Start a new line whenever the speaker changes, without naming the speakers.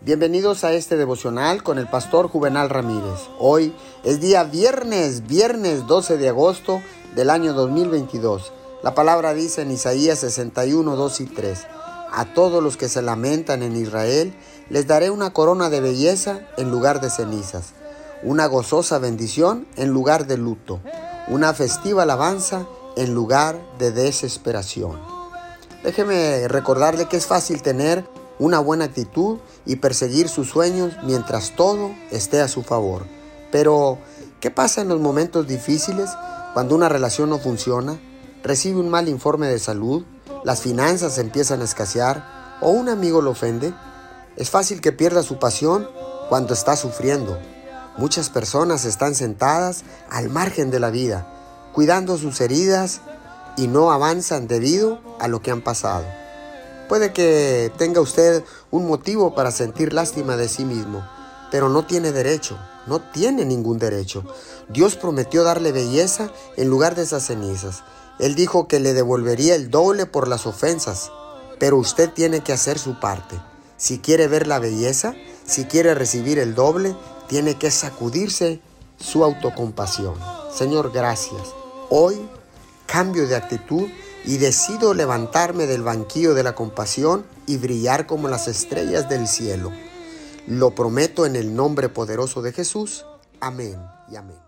Bienvenidos a este devocional con el pastor Juvenal Ramírez. Hoy es día viernes, viernes 12 de agosto del año 2022. La palabra dice en Isaías 61, 2 y 3. A todos los que se lamentan en Israel les daré una corona de belleza en lugar de cenizas, una gozosa bendición en lugar de luto, una festiva alabanza en lugar de desesperación. Déjeme recordarle que es fácil tener una buena actitud y perseguir sus sueños mientras todo esté a su favor. Pero, ¿qué pasa en los momentos difíciles cuando una relación no funciona, recibe un mal informe de salud, las finanzas empiezan a escasear o un amigo lo ofende? Es fácil que pierda su pasión cuando está sufriendo. Muchas personas están sentadas al margen de la vida, cuidando sus heridas y no avanzan debido a lo que han pasado. Puede que tenga usted un motivo para sentir lástima de sí mismo, pero no tiene derecho, no tiene ningún derecho. Dios prometió darle belleza en lugar de esas cenizas. Él dijo que le devolvería el doble por las ofensas, pero usted tiene que hacer su parte. Si quiere ver la belleza, si quiere recibir el doble, tiene que sacudirse su autocompasión. Señor, gracias. Hoy cambio de actitud y decido levantarme del banquillo de la compasión y brillar como las estrellas del cielo. Lo prometo en el nombre poderoso de Jesús. Amén y amén.